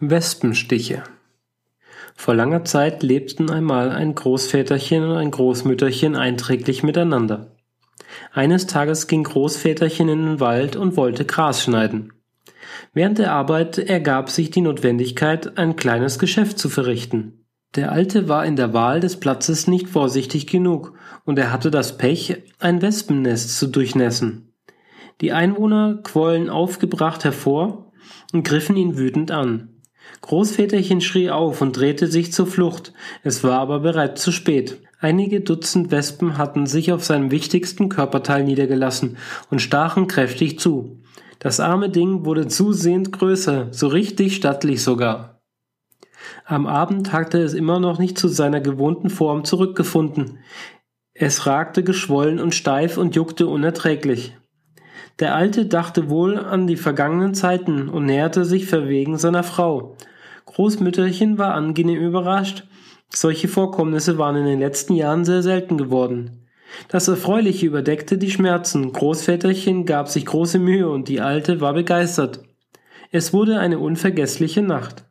Wespenstiche Vor langer Zeit lebten einmal ein Großväterchen und ein Großmütterchen einträglich miteinander. Eines Tages ging Großväterchen in den Wald und wollte Gras schneiden. Während der Arbeit ergab sich die Notwendigkeit, ein kleines Geschäft zu verrichten. Der Alte war in der Wahl des Platzes nicht vorsichtig genug, und er hatte das Pech, ein Wespennest zu durchnässen. Die Einwohner quollen aufgebracht hervor und griffen ihn wütend an. Großväterchen schrie auf und drehte sich zur Flucht, es war aber bereits zu spät. Einige Dutzend Wespen hatten sich auf seinem wichtigsten Körperteil niedergelassen und stachen kräftig zu. Das arme Ding wurde zusehends größer, so richtig stattlich sogar. Am Abend hatte es immer noch nicht zu seiner gewohnten Form zurückgefunden. Es ragte geschwollen und steif und juckte unerträglich. Der Alte dachte wohl an die vergangenen Zeiten und näherte sich verwegen seiner Frau. Großmütterchen war angenehm überrascht. Solche Vorkommnisse waren in den letzten Jahren sehr selten geworden. Das Erfreuliche überdeckte die Schmerzen. Großväterchen gab sich große Mühe und die Alte war begeistert. Es wurde eine unvergessliche Nacht.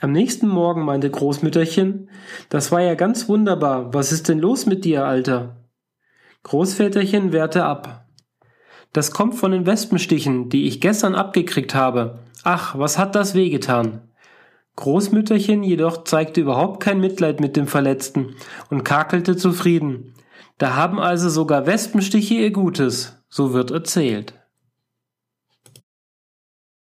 Am nächsten Morgen meinte Großmütterchen, das war ja ganz wunderbar. Was ist denn los mit dir, Alter? Großväterchen wehrte ab. Das kommt von den Wespenstichen, die ich gestern abgekriegt habe. Ach, was hat das wehgetan? Großmütterchen jedoch zeigte überhaupt kein Mitleid mit dem Verletzten und kakelte zufrieden. Da haben also sogar Wespenstiche ihr Gutes, so wird erzählt.